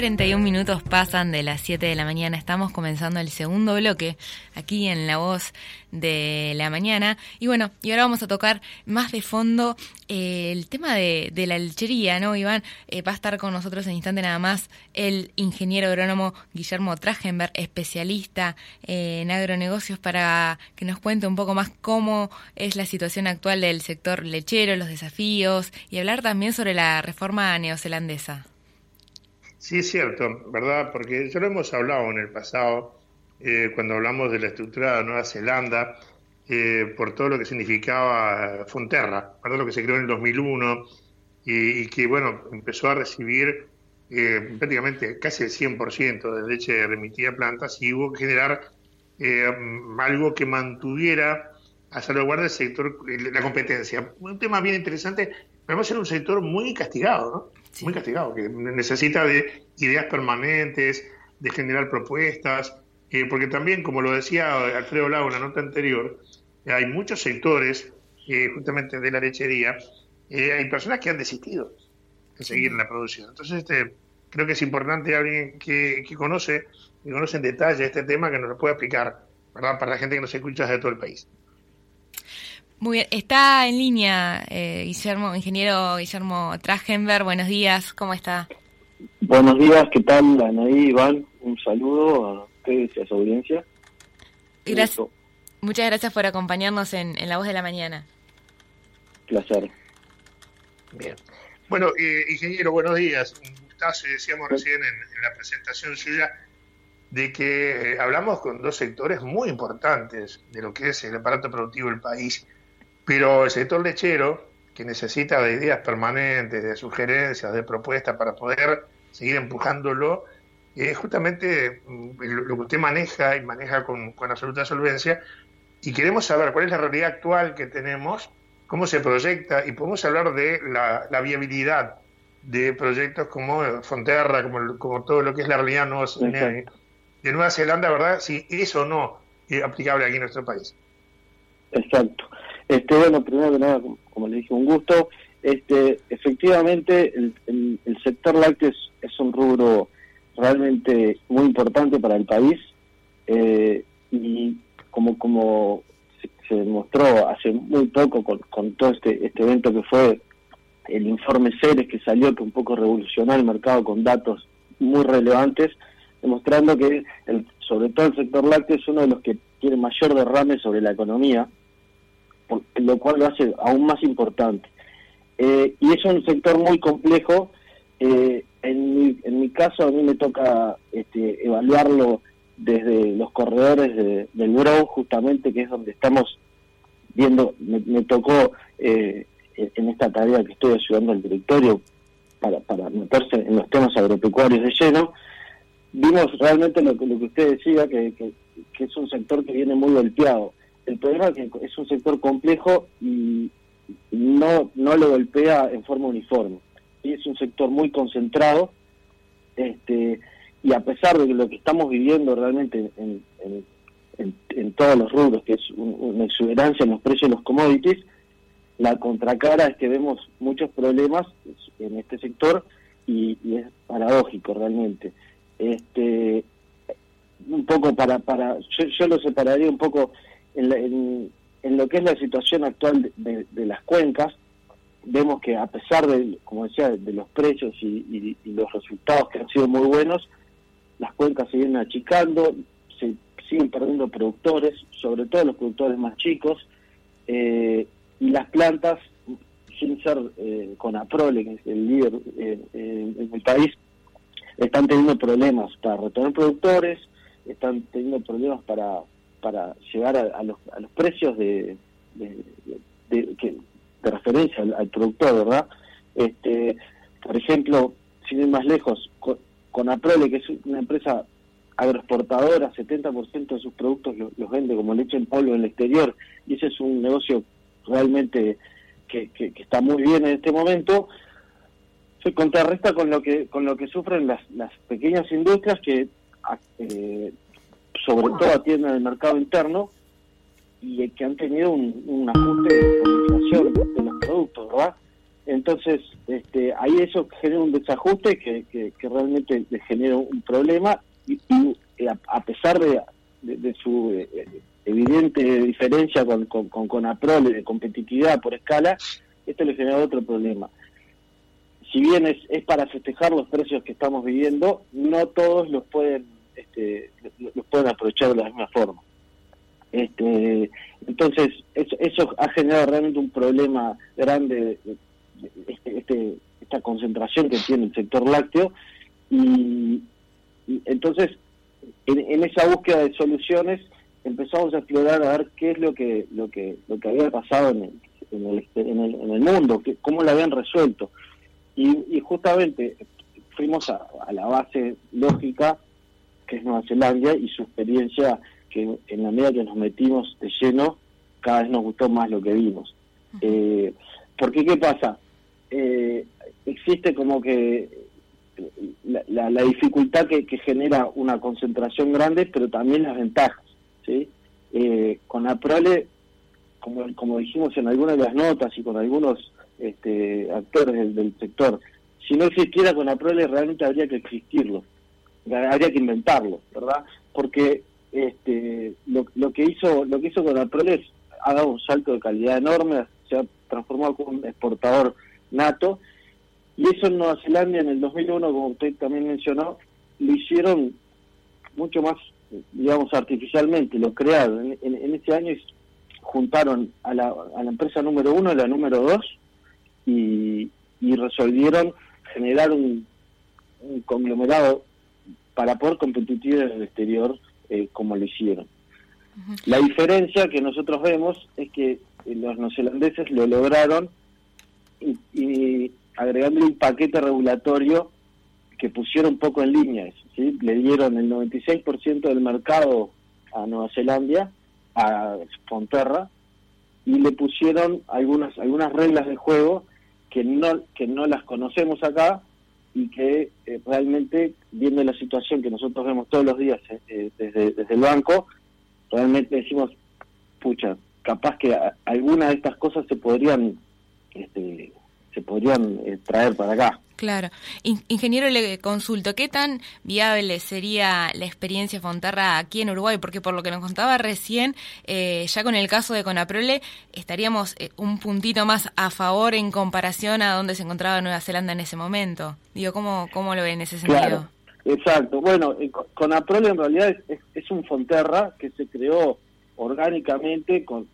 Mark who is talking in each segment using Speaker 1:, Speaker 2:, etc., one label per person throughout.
Speaker 1: 41 minutos pasan de las 7 de la mañana. Estamos comenzando el segundo bloque aquí en La Voz de la Mañana. Y bueno, y ahora vamos a tocar más de fondo eh, el tema de, la lechería, ¿no, Iván? Eh, va a estar con nosotros en instante nada más el ingeniero agrónomo Guillermo Tragenberg, especialista en agronegocios, para que nos cuente un poco más cómo es la situación actual del sector lechero, los desafíos y hablar también sobre la reforma neozelandesa.
Speaker 2: Sí, es cierto, ¿verdad? Porque ya lo hemos hablado en el pasado, eh, cuando hablamos de la estructura de Nueva Zelanda, eh, por todo lo que significaba Fonterra, ¿verdad? Lo que se creó en el 2001 y, que, bueno, empezó a recibir eh, prácticamente casi el 100% de leche remitida a plantas y hubo que generar algo que mantuviera a salvaguardar el sector, la competencia. Un tema bien interesante, pero además era un sector muy castigado, ¿no? Muy castigado, que necesita de ideas permanentes, de generar propuestas, eh, porque también, como lo decía Alfredo Lau en la nota anterior, hay muchos sectores, eh, justamente de la lechería, eh, hay personas que han desistido de seguir en la producción. Entonces, este, creo que es importante alguien que, que conoce, que conoce en detalle este tema, que nos lo pueda explicar, ¿verdad? Para la gente que nos escucha de todo el país.
Speaker 1: Muy bien, está en línea eh, Guillermo, ingeniero Guillermo Tragenberg. Buenos días, ¿cómo está?
Speaker 3: Buenos días, ¿qué tal, Anaí, Iván? Un saludo a ustedes y a su audiencia.
Speaker 1: Gracias. Muchas gracias por acompañarnos en, La Voz de la Mañana.
Speaker 3: Placer.
Speaker 2: Bien. Bueno, eh, ingeniero, buenos días. Gustazo, decíamos recién en, la presentación suya de que eh, hablamos con dos sectores muy importantes de lo que es el aparato productivo del país pero el sector lechero, que necesita de ideas permanentes, de sugerencias, de propuestas para poder seguir empujándolo, es justamente mm, lo que usted maneja y maneja con, absoluta solvencia. Y queremos saber cuál es la realidad actual que tenemos, cómo se proyecta, y podemos hablar de la, viabilidad de proyectos como Fonterra, como, como, todo lo que es la realidad de Nueva Zelanda, ¿verdad? Si es o no es aplicable aquí en nuestro país.
Speaker 3: Exacto. Este, bueno, primero que nada, como, le dije, un gusto. Este, efectivamente, el, sector lácteo es, un rubro realmente muy importante para el país eh, y como como se, demostró hace muy poco con, todo este, este evento que fue el informe Ceres que salió que un poco revolucionó el mercado con datos muy relevantes, demostrando que el, sobre todo el sector lácteo es uno de los que tiene mayor derrame sobre la economía lo cual lo hace aún más importante. Eh, y es un sector muy complejo. Eh, en, mi, en mi caso, a mí me toca este, evaluarlo desde los corredores del Grow, justamente, que es donde estamos viendo, me, tocó eh, en esta tarea que estoy ayudando al directorio para, para meterse en los temas agropecuarios de lleno, vimos realmente lo, lo que usted decía, que, que es un sector que viene muy golpeado el problema es que es un sector complejo y no, no lo golpea en forma uniforme. Y es un sector muy concentrado este, y a pesar de que lo que estamos viviendo realmente en, en, todos los rubros, que es una exuberancia en los precios de los commodities, la contracara es que vemos muchos problemas en este sector y, es paradójico realmente. Este, un poco para, para yo, yo lo separaría un poco en, lo que es la situación actual de, las cuencas, vemos que a pesar de, como decía, de los precios y, los resultados que han sido muy buenos, las cuencas se vienen achicando, se siguen perdiendo productores, sobre todo los productores más chicos, eh, y las plantas, sin ser eh, con Aprole, que es el líder eh, en el país, están teniendo problemas para retener productores, están teniendo problemas para para llegar a, los, a los precios de, de, referencia al, productor, ¿verdad? Este, por ejemplo, sin ir más lejos, con, con Aprole, que es una empresa agroexportadora, 70% de sus productos los, vende como leche en polvo en el exterior, y ese es un negocio realmente que, está muy bien en este momento, se contrarresta con lo que con lo que sufren las, las pequeñas industrias que eh, sobre todo atienden el mercado interno y que han tenido un, ajuste de inflación de los productos, ¿verdad? Entonces, este, ahí eso genera un desajuste que, que, realmente le genera un problema y, a, pesar de, de, su eh, evidente diferencia con, con, con Conaprole de competitividad por escala, esto le genera otro problema. Si bien es, es para festejar los precios que estamos viviendo, no todos los pueden este, los pueden aprovechar de la misma forma. Este, entonces, eso, eso ha generado realmente un problema grande, este, este, esta concentración que tiene el sector lácteo, y, entonces, en, esa búsqueda de soluciones, empezamos a explorar a ver qué es lo que lo que lo que había pasado en el, en el, en el, mundo, que, cómo lo habían resuelto. Y, justamente fuimos a, a la base lógica que es Nueva Zelanda y su experiencia que en la medida que nos metimos de lleno, cada vez nos gustó más lo que vimos. Eh, porque, ¿qué pasa? Eh, existe como que la, la, dificultad que, genera una concentración grande, pero también las ventajas. ¿sí? Eh, con Aprole, como, como dijimos en algunas de las notas y con algunos este, actores del, del sector, si no existiera con Aprole realmente habría que existirlo, habría que inventarlo, ¿verdad? Porque este, lo, lo que hizo lo que hizo con Alproles ha dado un salto de calidad enorme, se ha transformado como un exportador nato, y eso en Nueva Zelanda en el 2001, como usted también mencionó, lo hicieron mucho más, digamos, artificialmente, lo crearon. En, ese año juntaron a la, a la empresa número uno y la número dos y, y resolvieron generar un, un conglomerado para poder competir en el exterior eh, como lo hicieron. La diferencia que nosotros vemos es que eh, los neozelandeses lo lograron y, y agregándole un paquete regulatorio que pusieron poco en línea ¿sí? Le dieron el 96% del mercado a Nueva Zelanda, a Fonterra, y le pusieron algunas algunas reglas de juego que no que no las conocemos acá y que eh, realmente, viendo la situación que nosotros vemos todos los días eh, eh, desde, desde el banco, realmente decimos, pucha, capaz que alguna de estas cosas se podrían este, se podrían traer para acá.
Speaker 1: Claro. ingeniero, le consulto, ¿qué tan viable sería la experiencia Fonterra aquí en Uruguay? Porque por lo que nos contaba recién, eh, ya con el caso de Conaprole, estaríamos eh, un puntito más a favor en comparación a donde se encontraba Nueva Zelanda en ese momento. Digo, ¿cómo, cómo lo ve en ese sentido?
Speaker 3: Claro, exacto. Bueno, eh, Conaprole en realidad es un Fonterra que se creó orgánicamente con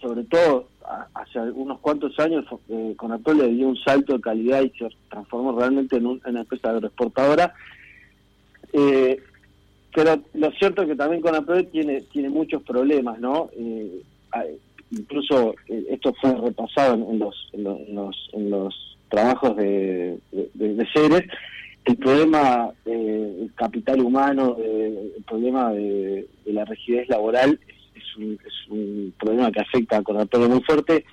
Speaker 3: sobre todo hace unos cuantos años eh, Conapol le dio un salto de calidad y se transformó realmente en, una empresa agroexportadora. Eh, pero lo cierto es que también Conapol tiene tiene muchos problemas, ¿no? Eh, incluso eh, esto fue repasado en, los, en, los, en los trabajos de, de, de Ceres, el problema del capital humano, el problema de, la rigidez laboral un, problema que afecta a todo muy fuerte.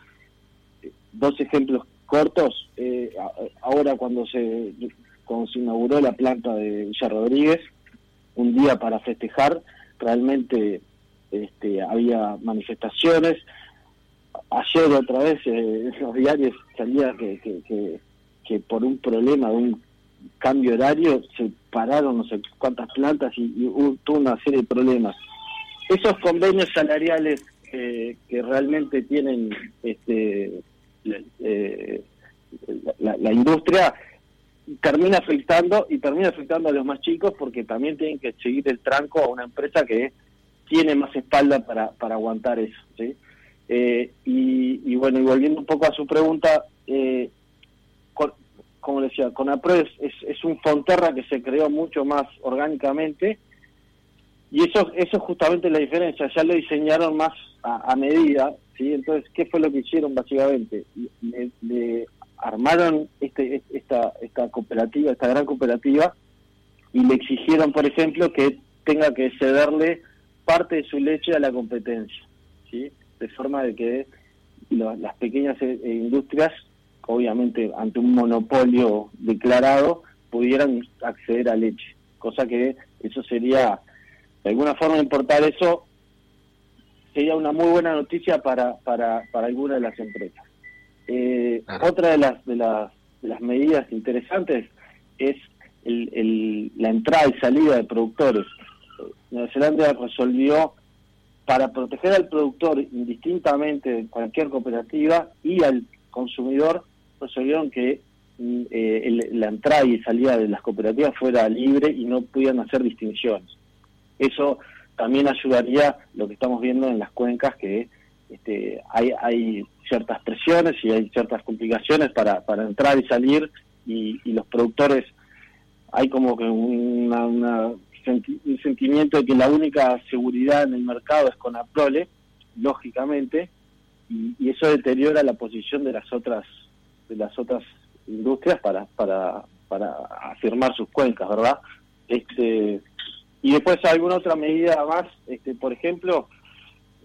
Speaker 3: Dos ejemplos cortos. Eh, ahora cuando se, cuando se inauguró la planta de Villa Rodríguez, un día para festejar, realmente este, había manifestaciones. Ayer otra vez eh, en los diarios salía que, que, que, por un problema de un cambio horario se pararon no sé cuántas plantas y, y hubo toda una serie de problemas esos convenios salariales eh, que realmente tienen este, eh, la, industria termina afectando y termina afectando a los más chicos porque también tienen que seguir el tranco a una empresa que tiene más espalda para, para aguantar eso. ¿sí? Eh, y, bueno, y volviendo un poco a su pregunta, como decía, Conapro es, es un Fonterra que se creó mucho más orgánicamente y eso, eso es justamente la diferencia, ya lo diseñaron más a, medida, ¿sí? Entonces, ¿qué fue lo que hicieron básicamente? Le, armaron este, esta, esta cooperativa, esta gran cooperativa, y le exigieron, por ejemplo, que tenga que cederle parte de su leche a la competencia, ¿sí? De forma de que las pequeñas eh, industrias, obviamente ante un monopolio declarado, pudieran acceder a leche, cosa que eso sería, de alguna forma importar eso, sería una muy buena noticia para, para, para algunas de las empresas. Eh, otra de las, de, las, de las medidas interesantes es el, la entrada y salida de productores. Nueva Zelanda resolvió para proteger al productor indistintamente de cualquier cooperativa y al consumidor, resolvieron que mm, eh, la entrada y salida de las cooperativas fuera libre y no pudieran hacer distinciones. Eso también ayudaría lo que estamos viendo en las cuencas, que este, hay, hay ciertas presiones y hay ciertas complicaciones para, para entrar y salir y, los productores hay como que una, un sentimiento de que la única seguridad en el mercado es con Aprole, lógicamente, y, eso deteriora la posición de las otras de las otras industrias para para para afirmar sus cuencas, ¿verdad? Este y después alguna otra medida más, este por ejemplo,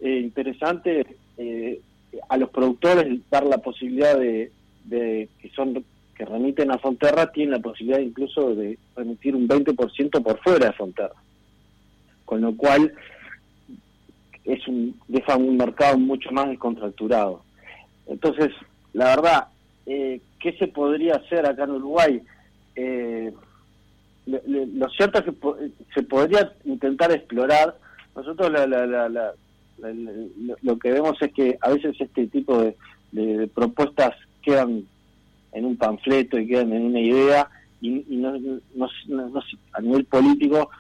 Speaker 3: eh, interesante eh, a los productores dar la posibilidad de, que son que remiten a Fonterra tienen la posibilidad incluso de remitir un 20% por fuera de Fonterra. Con lo cual es un, deja un mercado mucho más descontracturado. Entonces, la verdad, eh, ¿qué se podría hacer acá en Uruguay? Eh, lo cierto es que se podría intentar explorar. Nosotros la, la, la, lo que vemos es que a veces este tipo de, propuestas quedan en un panfleto y quedan en una idea y, no, a nivel político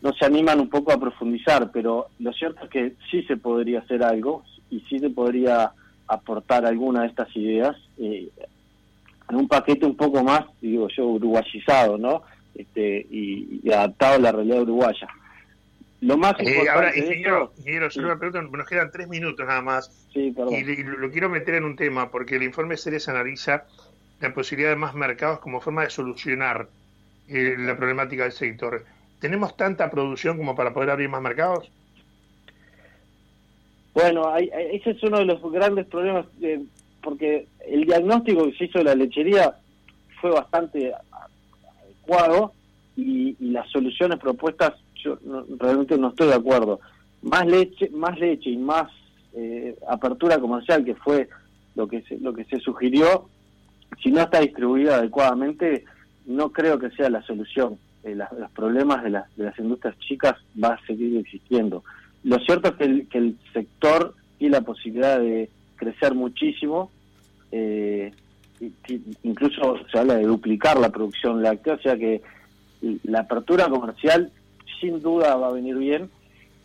Speaker 3: no se animan un poco a profundizar, pero lo cierto es que sí se podría hacer algo y sí se podría aportar alguna de estas ideas eh, en un paquete un poco más, digo yo, uruguayizado, ¿no? Este, y adaptado a la realidad uruguaya.
Speaker 2: Lo más eh, ahora, ingeniero, ingeniero yo una pregunta, nos quedan tres minutos nada más.
Speaker 3: Y,
Speaker 2: lo, quiero meter en un tema, porque el informe Ceres analiza la posibilidad de más mercados como forma de solucionar eh, la problemática del sector. ¿Tenemos tanta producción como para poder abrir más mercados?
Speaker 3: Bueno, ese es uno de los grandes problemas, eh, porque el diagnóstico que se hizo de la lechería fue bastante adecuado y las soluciones propuestas yo realmente no estoy de acuerdo. Más leche, más leche y más eh, apertura comercial, que fue lo que se, lo que se sugirió, si no está distribuida adecuadamente, no creo que sea la solución. Eh, los problemas de, de las industrias chicas va a seguir existiendo. Lo cierto es que el, que el sector tiene la posibilidad de crecer muchísimo, eh, incluso se habla de duplicar la producción láctea, o sea que la apertura comercial sin duda va a venir bien.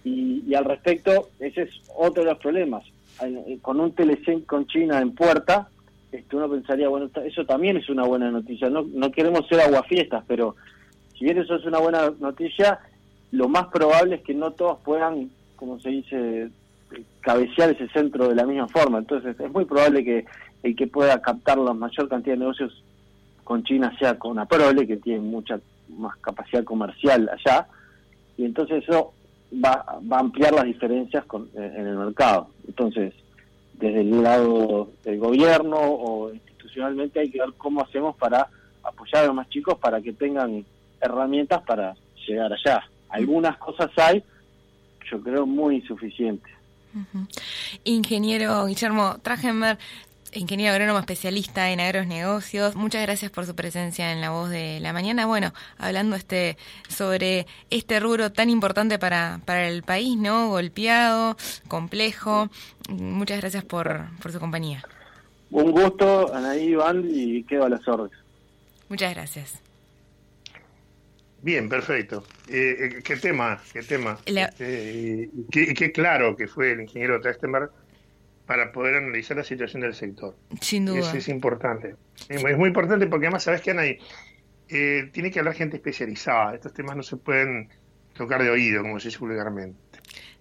Speaker 3: Y, al respecto, ese es otro de los problemas. Eh, con un telecen con China en puerta, este, uno pensaría, bueno, eso también es una buena noticia. No, no queremos ser aguafiestas, pero si bien eso es una buena noticia, lo más probable es que no todos puedan, como se dice, cabecear ese centro de la misma forma. Entonces, es muy probable que el que pueda captar la mayor cantidad de negocios con China sea con Aprole, que tiene mucha más capacidad comercial allá, y entonces eso va, va a ampliar las diferencias con, eh, en el mercado. Entonces, desde el lado del gobierno o institucionalmente hay que ver cómo hacemos para apoyar a los más chicos para que tengan herramientas para llegar allá. Algunas cosas hay, yo creo, muy insuficientes.
Speaker 1: Ingeniero Guillermo Tragenberg, ingeniero agrónomo especialista en negocios muchas gracias por su presencia en la voz de la mañana. Bueno, hablando este sobre este rubro tan importante para, para el país, ¿no? Golpeado, complejo. Muchas gracias por, por su compañía.
Speaker 3: Un gusto, Anaí, Iván, y quedo a las órdenes.
Speaker 1: Muchas gracias.
Speaker 2: Bien, perfecto. Eh, eh, ¿Qué tema? ¿Qué tema? Este, qué, claro que fue el ingeniero Trachtenberg para poder analizar la situación del sector.
Speaker 1: Sin duda.
Speaker 2: Eso es importante. Es muy importante porque además, ¿sabes qué, Anaí? Eh, tiene que hablar gente especializada. Estos temas no se pueden tocar de oído, como se dice vulgarmente.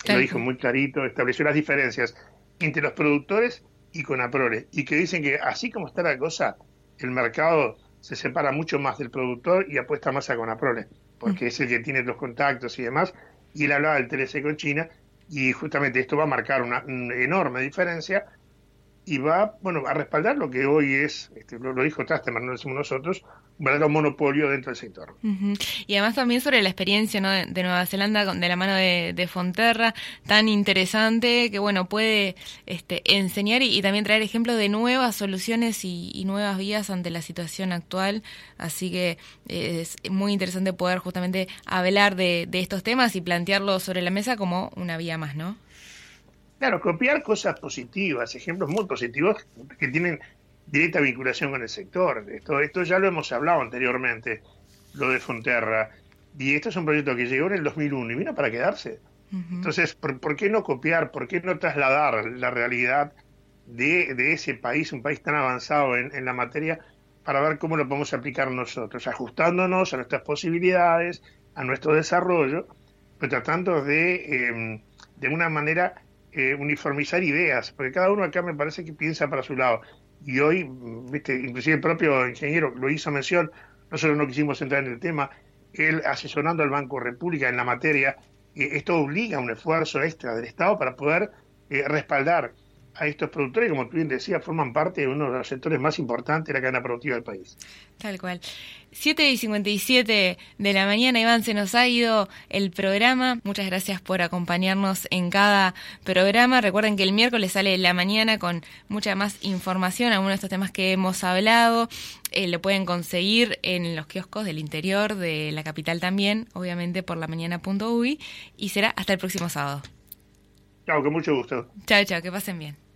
Speaker 2: Lo dijo muy clarito, estableció las diferencias entre los productores y con Aprole. Y que dicen que así como está la cosa, el mercado se separa mucho más del productor y apuesta más a Conaprole, porque es el que tiene los contactos y demás. Y él hablaba del TLC con China y justamente esto va a marcar una, enorme diferencia y va, bueno, a respaldar lo que hoy es, este, lo, dijo Trasteman, no lo decimos nosotros, verdadero monopolio dentro del sector.
Speaker 1: Y además también sobre la experiencia ¿no? de, Nueva Zelanda de la mano de, de, Fonterra, tan interesante que, bueno, puede este, enseñar y, también traer ejemplos de nuevas soluciones y, nuevas vías ante la situación actual. Así que eh, es muy interesante poder justamente hablar de, de estos temas y plantearlos sobre la mesa como una vía más, ¿no?
Speaker 2: Claro, copiar cosas positivas, ejemplos muy positivos que tienen directa vinculación con el sector. Esto, esto ya lo hemos hablado anteriormente, lo de Fonterra. Y esto es un proyecto que llegó en el 2001 y vino para quedarse. Entonces, ¿por, qué no copiar? ¿Por qué no trasladar la realidad de, de ese país, un país tan avanzado en, en, la materia, para ver cómo lo podemos aplicar nosotros, ajustándonos a nuestras posibilidades, a nuestro desarrollo, pero tratando de, em, de una manera eh, uniformizar ideas, porque cada uno acá me parece que piensa para su lado. Y hoy, viste, inclusive el propio ingeniero lo hizo mención, nosotros no quisimos entrar en el tema, él asesorando al Banco República en la materia, eh, esto obliga a un esfuerzo extra del Estado para poder eh, respaldar a estos productores, como tú bien decías, forman parte de uno de los sectores más importantes de la cadena productiva del país.
Speaker 1: Tal cual. 7 y 57 de la mañana, Iván, se nos ha ido el programa. Muchas gracias por acompañarnos en cada programa. Recuerden que el miércoles sale la mañana con mucha más información, algunos de estos temas que hemos hablado. Eh, lo pueden conseguir en los kioscos del interior de la capital también, obviamente por la mañana.uy. Y será hasta el próximo sábado.
Speaker 2: Chao, con mucho gusto.
Speaker 1: Chao, chao, que pasen bien.